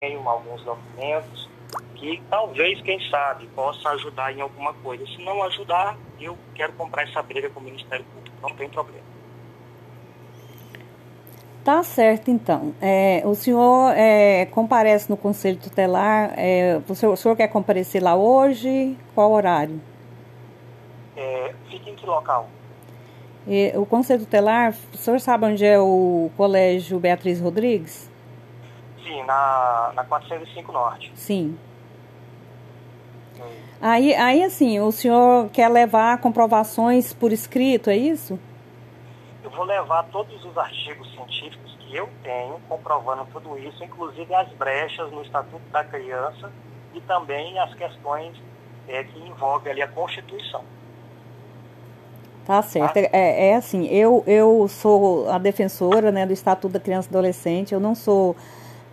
tenho alguns documentos que talvez, quem sabe, possa ajudar em alguma coisa. Se não ajudar, eu quero comprar essa briga com o Ministério Público, não tem problema. Tá certo, então. É, o senhor é, comparece no Conselho Tutelar. É, o, senhor, o, senhor, quer comparecer lá hoje? Qual horário? É, fica em que local? o Conselho Tutelar, o senhor sabe onde é o Colégio Beatriz Rodrigues? Sim, na, na 405 Norte. Sim. Aí, aí, assim, o senhor quer levar comprovações por escrito, é isso? Eu vou levar todos os artigos científicos que eu tenho comprovando tudo isso, inclusive as brechas no Estatuto da Criança e também as questões é, que envolvem ali a Constituição. Tá certo. Tá? É, é assim, eu, eu sou a defensora né, do Estatuto da Criança e Adolescente, eu não sou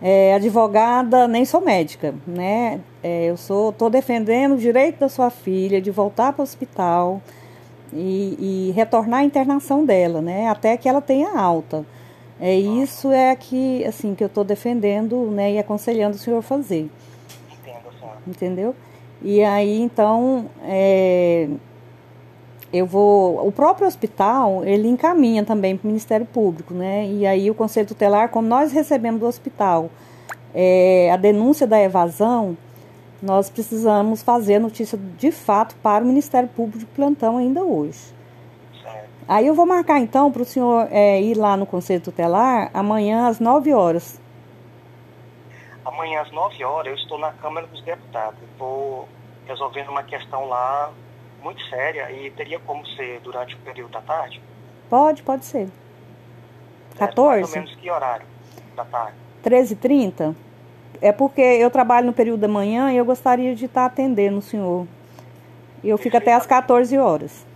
é, advogada, nem sou médica, né? É, eu sou, estou defendendo o direito da sua filha de voltar para o hospital e, e, retornar à internação dela, né? Até que ela tenha alta. É isso é que assim que eu estou defendendo, né? E aconselhando o senhor fazer. Entendo, senhora. Entendeu? E aí então é, eu vou, o próprio hospital, ele encaminha também para o Ministério Público, né? E aí o Conselho Tutelar, como nós recebemos do hospital é, a denúncia da evasão, nós precisamos fazer a notícia de fato para o Ministério Público de plantão ainda hoje. Aí eu vou marcar então para o senhor é, ir lá no Conselho Tutelar amanhã às 9 horas. Amanhã às 9 horas eu estou na Câmara dos Deputados. Estou resolvendo uma questão lá muito séria e teria como ser durante o período da tarde? Pode, pode ser. 14? É, mais ou menos que horário da tarde? 13h30? É porque eu trabalho no período da manhã e eu gostaria de estar atendendo o senhor. E eu fico até às 14 horas.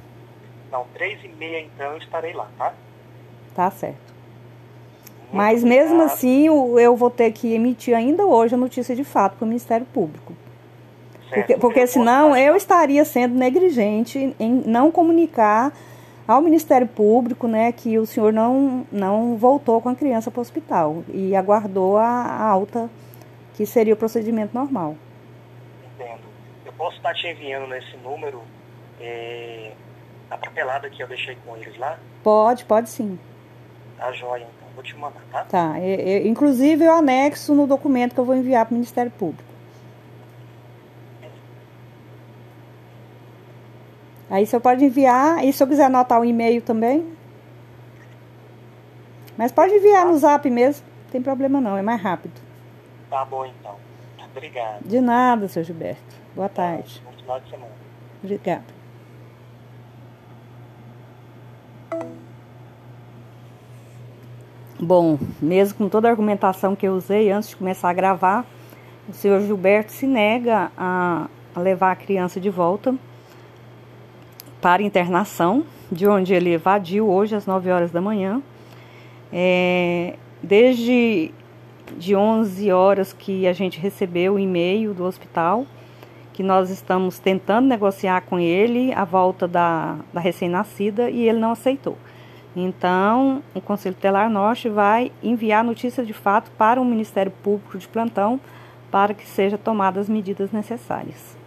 Não, 3 e meia então eu estarei lá, tá? Tá certo. Muito Mas obrigado. mesmo assim eu vou ter que emitir ainda hoje a notícia de fato para o Ministério Público. Porque, porque senão eu estaria sendo negligente em não comunicar ao Ministério Público né, que o senhor não, não voltou com a criança para o hospital e aguardou a alta, que seria o procedimento normal. Entendo. Eu posso estar te enviando nesse número é, a papelada que eu deixei com eles lá? Pode, pode sim. Tá joia, então. Vou te mandar, tá? Tá. inclusive eu anexo no documento que eu vou enviar para o Ministério Público. Aí você pode enviar, e se eu quiser anotar o e-mail também. Mas pode enviar no zap mesmo, não tem problema não, é mais rápido. Tá bom então. Obrigado. De nada, seu Gilberto. Boa tarde. Bom final de semana. Obrigada. Bom, mesmo com toda a argumentação que eu usei antes de começar a gravar, o senhor Gilberto se nega a levar a criança de volta para internação, de onde ele evadiu hoje às 9 horas da manhã. É, desde de 11 horas que a gente recebeu o e-mail do hospital, que nós estamos tentando negociar com ele a volta da, da recém-nascida e ele não aceitou. Então, o Conselho Telar Norte vai enviar notícia de fato para o Ministério Público de Plantão para que sejam tomadas as medidas necessárias.